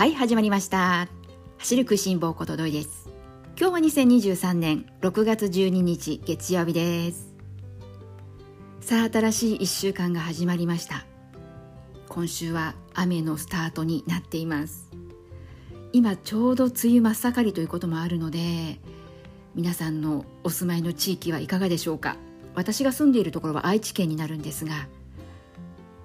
はい始まりました。走る食いしん坊ことどいです。今日は2023年6月12日月曜日です。さあ新しい1週間が始まりました。今週は雨のスタートになっています。今ちょうど梅雨真っ盛りということもあるので皆さんのお住まいの地域はいかがでしょうか。私が住んでいるところは愛知県になるんですが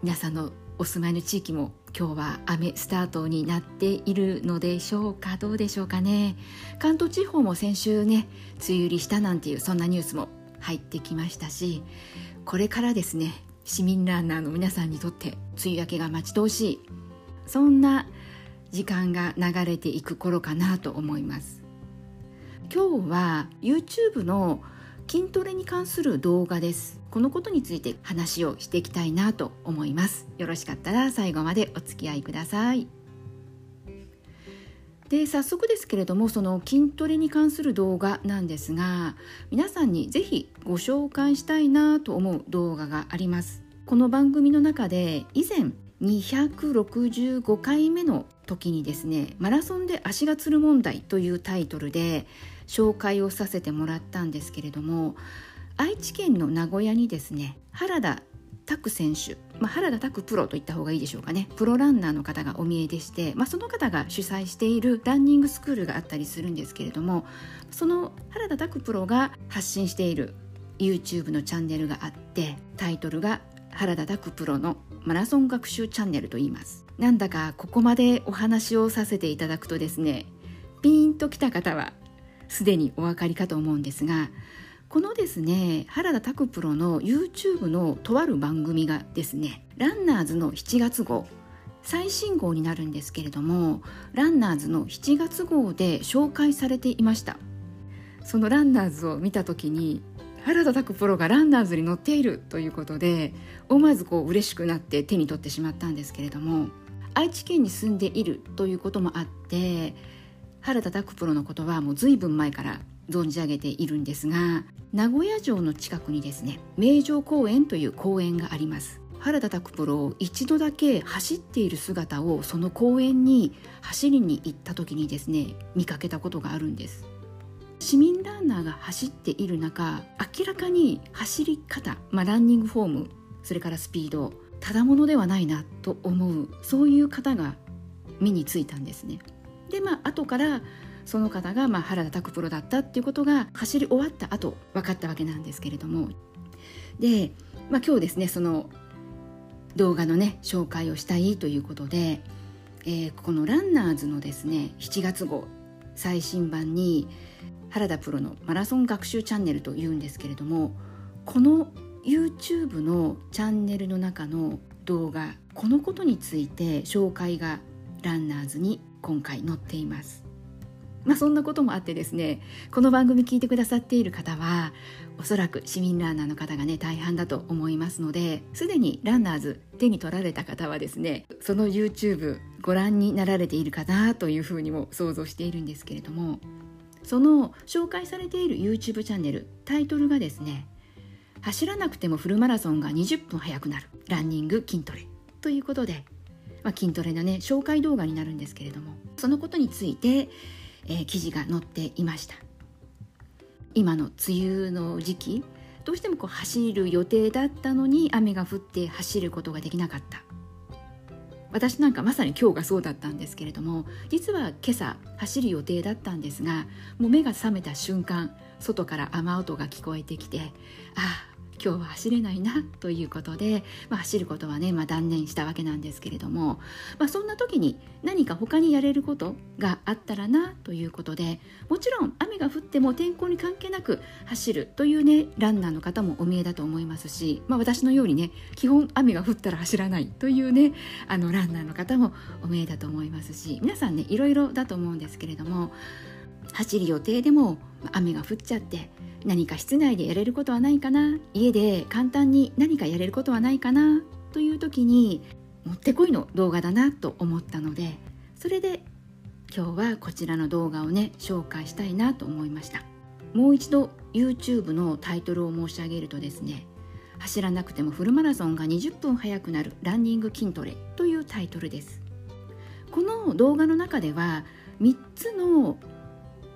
皆さんのお住まいの地域も今日は雨スタートになっているのでしょうか。どうでしょうかね。関東地方も先週ね梅雨入りしたなんていうそんなニュースも入ってきましたしこれからですね市民ランナーの皆さんにとって梅雨明けが待ち遠しいそんな時間が流れていく頃かなと思います。今日は YouTube の筋トレに関する動画です。このことについて話をしていきたいなと思います。よろしかったら最後までお付き合いください。で早速ですけれどもその筋トレに関する動画なんですが皆さんにぜひご紹介したいなと思う動画があります。この番組の中で以前265回目の時にですね「マラソンで足がつる問題」というタイトルで紹介をさせてもらったんですけれども愛知県の名古屋にですね原田拓選手、まあ、原田拓プロと言った方がいいでしょうかね。プロランナーの方がお見えでして、まあ、その方が主催しているランニングスクールがあったりするんですけれどもその原田拓プロが発信している YouTube のチャンネルがあってタイトルが原田拓プロのマラソン学習チャンネルと言います。なんだかここまでお話をさせていただくとですねピーンときた方はすでにお分かりかと思うんですがこのですね原田拓プロの YouTube のとある番組がですねランナーズの7月号最新号になるんですけれどもランナーズの7月号で紹介されていました。そのランナーズを見た時に原田拓プロがランナーズに乗っているということで思わずこう嬉しくなって手に取ってしまったんですけれども愛知県に住んでいるということもあって原田拓プロのことはもう随分前から存じ上げているんですが名古屋城の近くにですね名城公園という公園があります。原田拓プロ一度だけ走っている姿をその公園に走りに行った時にですね見かけたことがあるんです。市民ランナーが走っている中明らかに走り方、まあ、ランニングフォームそれからスピードただものではないなと思うそういう方が目についたんですね。でまあ後からその方がまあ原田拓プロだったっていうことが走り終わった後分かったわけなんですけれども。で、まあ、今日ですねその動画のね紹介をしたいということで、えー、このランナーズのですね7月号最新版に原田プロのマラソン学習チャンネルというんですけれどもこの YouTube のチャンネルの中の動画このことについて紹介がランナーズに今回載っています。まあそんなこともあってですねこの番組聞いてくださっている方はおそらく市民ランナーの方がね大半だと思いますのですでにランナーズ手に取られた方はですねその YouTube ご覧になられているかなというふうにも想像しているんですけれどもその紹介されている YouTube チャンネルタイトルがですね走らなくてもフルマラソンが20分早くなるランニング筋トレということでまあ、筋トレのね紹介動画になるんですけれどもそのことについて、えー、記事が載っていました。今の梅雨の時期どうしてもこう走る予定だったのに雨が降って走ることができなかった。私なんかまさに今日がそうだったんですけれども実は今朝走る予定だったんですがもう目が覚めた瞬間外から雨音が聞こえてきてああ今日は走れないなということで、まあ、走ることはね、まあ、断念したわけなんですけれども、まあ、そんな時に何か他にやれることがあったらなということでもちろん雨が降っても天候に関係なく走るというねランナーの方もお見えだと思いますし、まあ、私のようにね基本雨が降ったら走らないというねあのランナーの方もお見えだと思いますし皆さんねいろいろだと思うんですけれども走る予定でも雨が降っちゃって何か室内でやれることはないかな家で簡単に何かやれることはないかなという時にもってこいの動画だなと思ったのでそれで今日はこちらの動画をね紹介したいなと思いました。もう一度 YouTube のタイトルを申し上げるとですね走らなくてもフルマラソンが20分早くなるランニング筋トレというタイトルです。この動画の中では3つの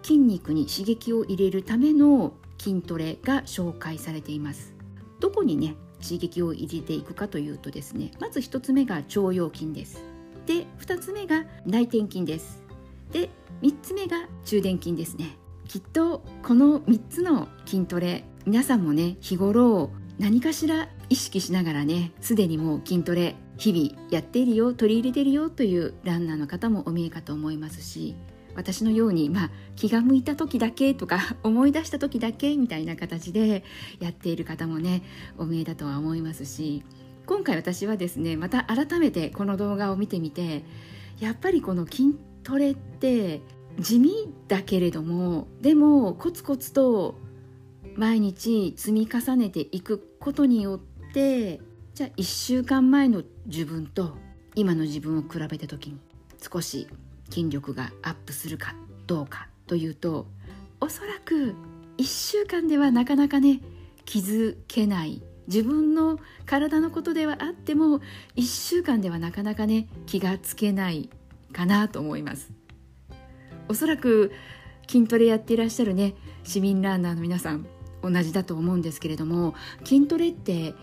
筋肉に刺激を入れるための筋トレが紹介されています。どこにね刺激を入れていくかというとですねまず1つ目が腸腰筋です。で2つ目が内転筋です。で3つ目が中殿筋ですね。きっとこの3つの筋トレ皆さんもね日頃何かしら意識しながらねすでにもう筋トレ日々やっているよ取り入れてるよというランナーの方もお見えかと思いますし私のように、まあ、気が向いた時だけとか 思い出した時だけみたいな形でやっている方もねお見えだとは思いますし今回私はですねまた改めてこの動画を見てみてやっぱりこの筋トレって地味だけれどもでもコツコツと毎日積み重ねていくことによってじゃあ1週間前の自分と今の自分を比べた時に少し筋力がアップするかどうかというとおそらく1週間ではなかなかね気づけない。自分の体のことではあっても1週間ではなかなかね気がつけないかなと思います。おそらく筋トレやっていらっしゃるね市民ランナーの皆さん同じだと思うんですけれども筋トレって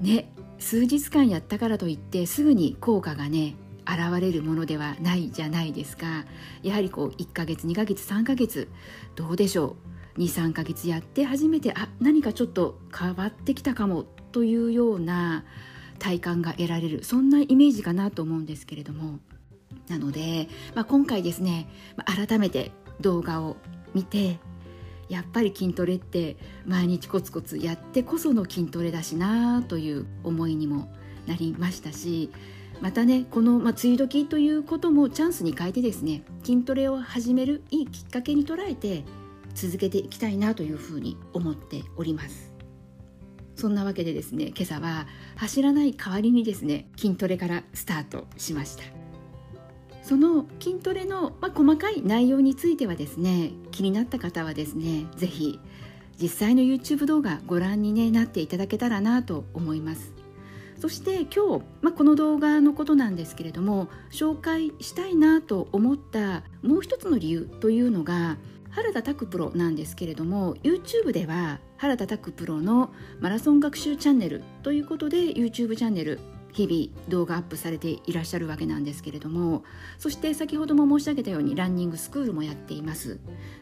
ね数日間やったからといってすぐに効果がね現れるものではないじゃないですか。やはりこう1ヶ月2ヶ月3ヶ月どうでしょう。23ヶ月やって初めてあ何かちょっと変わってきたかもというような体感が得られるそんなイメージかなと思うんですけれども。なので、まあ、今回ですね改めて動画を見てやっぱり筋トレって毎日コツコツやってこその筋トレだしなという思いにもなりましたしまたねこの、まあ、梅雨時ということもチャンスに変えてですね筋トレを始めるいいきっかけに捉えて続けていきたいなというふうに思っております。そんなわけでですね今朝は走らない代わりにですね筋トレからスタートしました。その筋トレの、まあ、細かい内容についてはですね気になった方はですね是非実際の YouTube 動画ご覧に、ね、なっていただけたらなと思います。そして今日、まあ、この動画のことなんですけれども紹介したいなと思ったもう一つの理由というのが原田拓プロなんですけれども YouTube では原田拓プロのマラソン学習チャンネルということで YouTube チャンネル日々動画アップされていらっしゃるわけなんですけれどもそして先ほども申し上げたようにランニングスクールもやっています。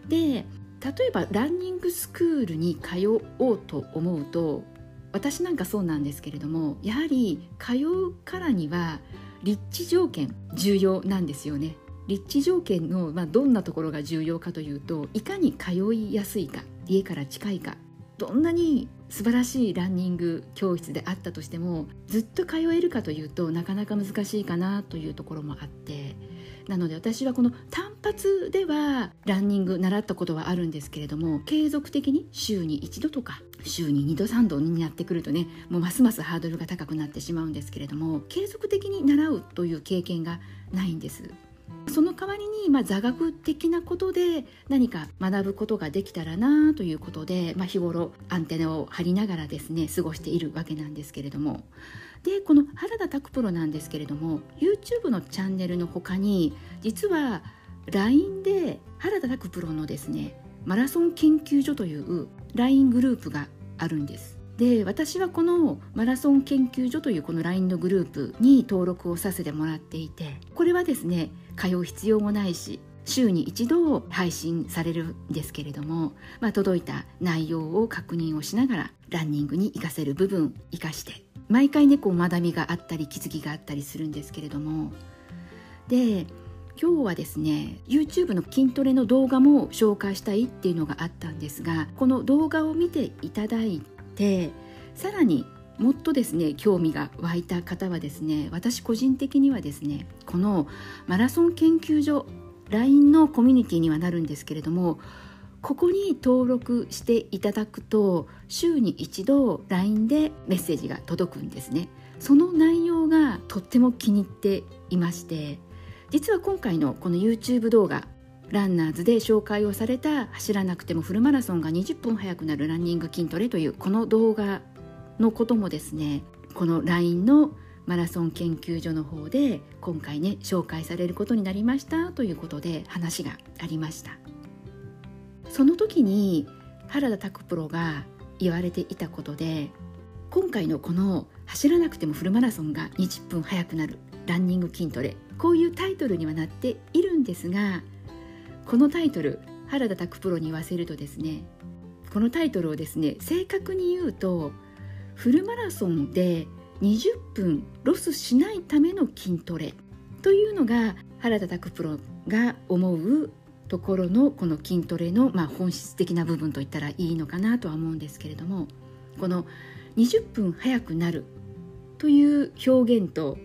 で例えばランニングスクールに通おうと思うと私なんかそうなんですけれどもやはり通うからには立地条件重要なんですよね。立地条件の、まあ、どんなところが重要かというといかに通いやすいか家から近いかどんなに素晴らしいランニング教室であったとしてもずっと通えるかというとなかなか難しいかなというところもあってなので私はこの単発ではランニング習ったことはあるんですけれども継続的に週に1度とか週に2度3度になってくるとねもうますますハードルが高くなってしまうんですけれども継続的に習うという経験がないんです。その代わりに、まあ、座学的なことで何か学ぶことができたらなということで、まあ、日頃アンテナを張りながらですね過ごしているわけなんですけれども。でこの原田拓プロなんですけれども YouTube のチャンネルの他に実は LINE で原田拓プロのですねマラソン研究所という LINE グループがあるんです。で私はこのマラソン研究所というこの LINE のグループに登録をさせてもらっていてこれはですね通う必要もないし週に一度配信されるんですけれども、まあ、届いた内容を確認をしながらランニングに活かせる部分活かして毎回ねこう学びがあったり気づきがあったりするんですけれども。で今日はですね YouTube の筋トレの動画も紹介したいっていうのがあったんですがこの動画を見ていただいてさらにもっとですね興味が湧いた方はですね私個人的にはですねこのマラソン研究所 LINE のコミュニティにはなるんですけれどもここに登録していただくと週に一度 LINE でメッセージが届くんですね。その内容がとっても気に入っていまして実は今回のこの YouTube 動画ランナーズで紹介をされた走らなくてもフルマラソンが20分早くなるランニング筋トレというこの動画のこともですねこの LINE のマラソン研究所の方で今回ね紹介されることになりましたということで話がありました。その時に原田拓プロが言われていたことで今回のこの走らなくてもフルマラソンが20分早くなるランニング筋トレこういうタイトルにはなっているんですがこのタイトル原田拓プロに言わせるとですねこのタイトルをですね正確に言うとフルマラソンで20分ロスしないための筋トレというのが原田拓プロが思うところのこの筋トレの、まあ、本質的な部分といったらいいのかなとは思うんですけれどもこの20分早くなるという表現と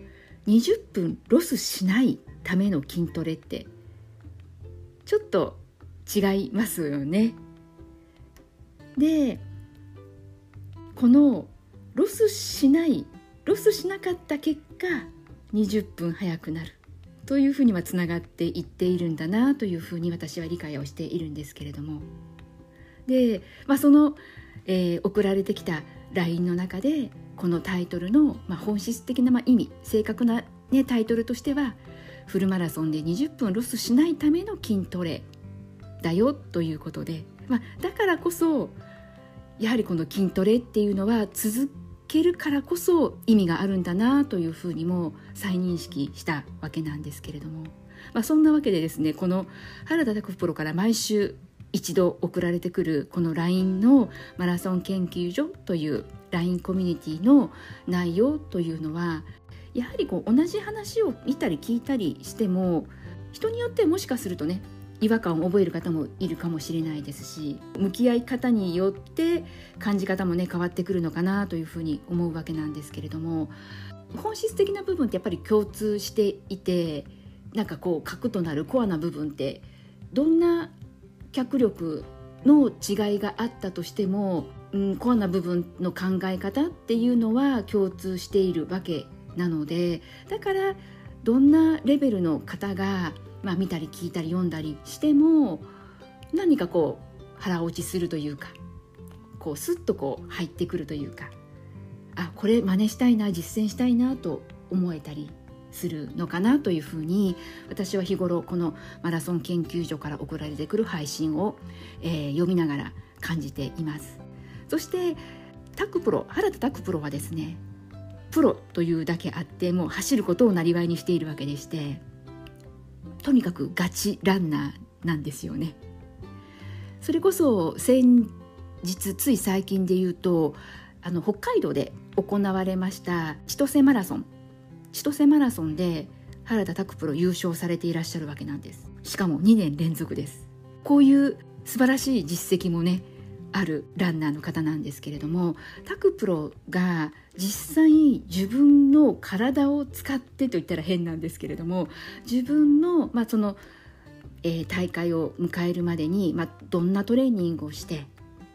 20分ロスしないための筋トレってちょっと違いますよね。でこのロスしないロスしなかった結果20分早くなるというふうにはつながっていっているんだなというふうに私は理解をしているんですけれどもで、まあ、その、えー、送られてきた LINE の中でこのタイトルの、まあ、本質的な、まあ、意味正確な、ね、タイトルとしてはフルマラソンで20分ロスしないための筋トレだよということで、まあ、だからこそやはりこの筋トレっていうのは続けるからこそ意味があるんだなというふうにも再認識したわけなんですけれども、まあ、そんなわけでですねこの原田拓プロから毎週一度送られてくるこの LINE のマラソン研究所という LINE コミュニティの内容というのはやはりこう同じ話を見たり聞いたりしても人によってもしかするとね違和感を覚える方もいるかもしれないですし向き合い方によって感じ方もね変わってくるのかなというふうに思うわけなんですけれども本質的な部分ってやっぱり共通していてなんかこう核となるコアな部分ってどんな脚力の違いがあったとしても、うん、コアな部分の考え方っていうのは共通しているわけなのでだからどんなレベルの方が、まあ、見たり聞いたり読んだりしても何かこう腹落ちするというかこうスッとこう入ってくるというかあこれ真似したいな実践したいなと思えたりするのかなというふうに私は日頃このマラソン研究所から送られてくる配信を、えー、読みながら感じています。そしてタクプロ原田タクプロはですねプロというだけあってもう走ることをなりにしているわけでしてとにかくガチランナーなんですよね。それこそ先日つい最近で言うとあの北海道で行われました千歳マラソン千歳マラソンで原田拓プロ優勝されていらっしゃるわけなんです。しかも2年連続です。こういう素晴らしい実績もねあるランナーの方なんですけれどもタクプロが実際自分の体を使ってと言ったら変なんですけれども自分の,、まあそのえー、大会を迎えるまでに、まあ、どんなトレーニングをして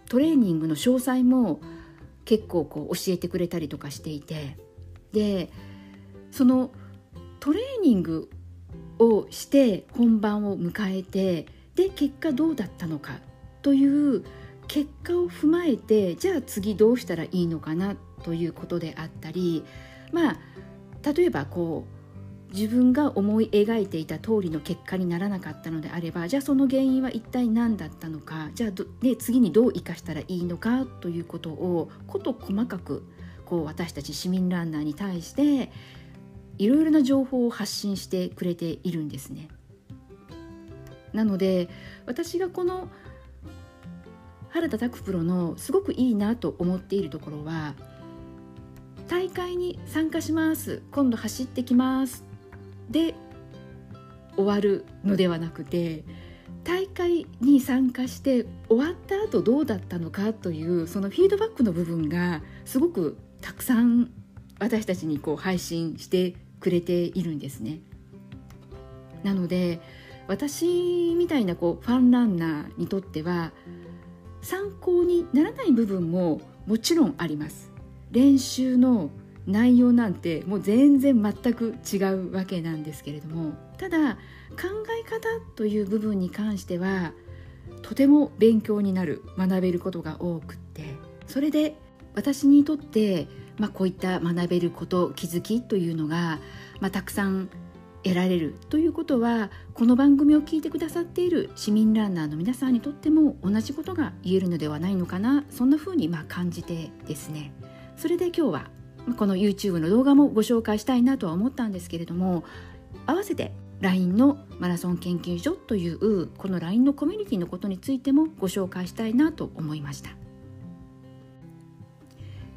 トレーニングの詳細も結構こう教えてくれたりとかしていてでそのトレーニングをして本番を迎えてで結果どうだったのかという結果を踏まえてじゃあ次どうしたらいいのかなということであったりまあ例えばこう自分が思い描いていた通りの結果にならなかったのであればじゃあその原因は一体何だったのかじゃあど、ね、次にどう生かしたらいいのかということをこと細かくこう私たち市民ランナーに対していろいろな情報を発信してくれているんですね。なので私がこの原田拓プロのすごくいいなと思っているところは大会に参加します今度走ってきますで終わるのではなくて大会に参加して終わった後どうだったのかというそのフィードバックの部分がすごくたくさん私たちにこう配信してくれているんですね。なので私みたいなこうファンランナーにとっては参考にならない部分ももちろんあります。練習の内容なんてもう全然全く違うわけなんですけれどもただ考え方という部分に関してはとても勉強になる学べることが多くってそれで私にとってまあ、こういった学べること気づきというのが、まあ、たくさん得られるということはこの番組を聞いてくださっている市民ランナーの皆さんにとっても同じことが言えるのではないのかなそんな風にま感じてですね。それで今日はこの YouTube の動画もご紹介したいなとは思ったんですけれども合わせて LINE のマラソン研究所というこの LINE のコミュニティのことについてもご紹介したいなと思いました。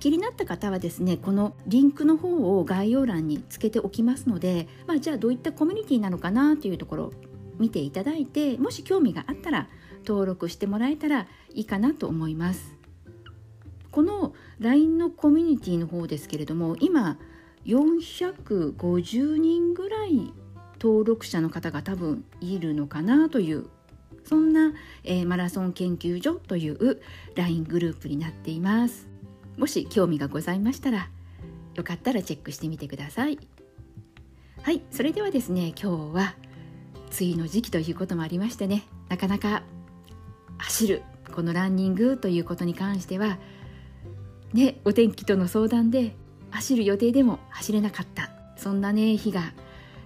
気になった方はですねこのリンクの方を概要欄につけておきますので、まあ、じゃあどういったコミュニティなのかなというところを見ていただいてもし興味があったら登録してもらえたらいいかなと思います。この LINE のコミュニティの方ですけれども今450人ぐらい登録者の方が多分いるのかなというそんな、えー、マラソン研究所という LINE グループになっています。もし興味がございましたらよかったらチェックしてみてください。はいそれではですね今日は梅雨の時期ということもありましてねなかなか走るこのランニングということに関してはねお天気との相談で走る予定でも走れなかったそんなね日が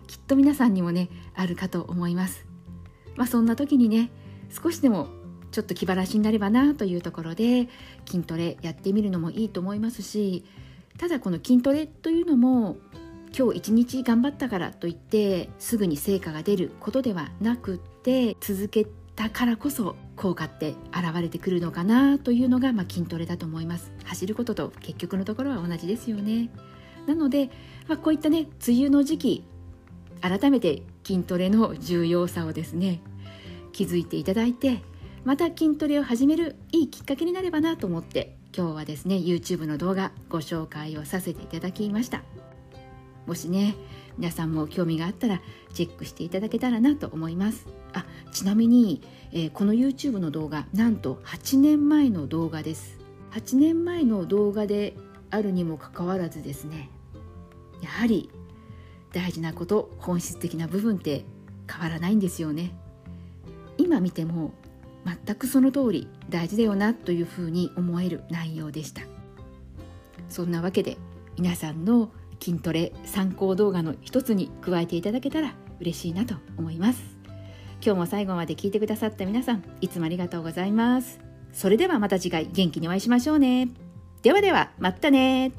きっと皆さんにもねあるかと思います。まあそんな時にね少しでもちょっと気晴らしになればなというところで筋トレやってみるのもいいと思いますしただこの筋トレというのも今日一日頑張ったからといってすぐに成果が出ることではなくって続けたからこそ効果って現れてくるのかなというのが、まあ、筋トレだと思います。走ることと結局のところは同じですよね。なので、まあ、こういったね梅雨の時期改めて筋トレの重要さをですね気づいていただいてまた筋トレを始めるいいきっかけになればなと思って今日はですね YouTube の動画ご紹介をさせていただきました。もしね皆さんも興味があったらチェックしていただけたらなと思います。あちなみに、えー、この YouTube の動画なんと8年前の動画です。8年前の動画であるにもかかわらずですねやはり大事なこと本質的な部分って変わらないんですよね。今見ても全くその通り大事だよなというふうに思える内容でした。そんなわけで皆さんの筋トレ参考動画の一つに加えていただけたら嬉しいなと思います。今日も最後まで聞いてくださった皆さんいつもありがとうございます。それではまた次回元気にお会いしましょうね。ではではまたね。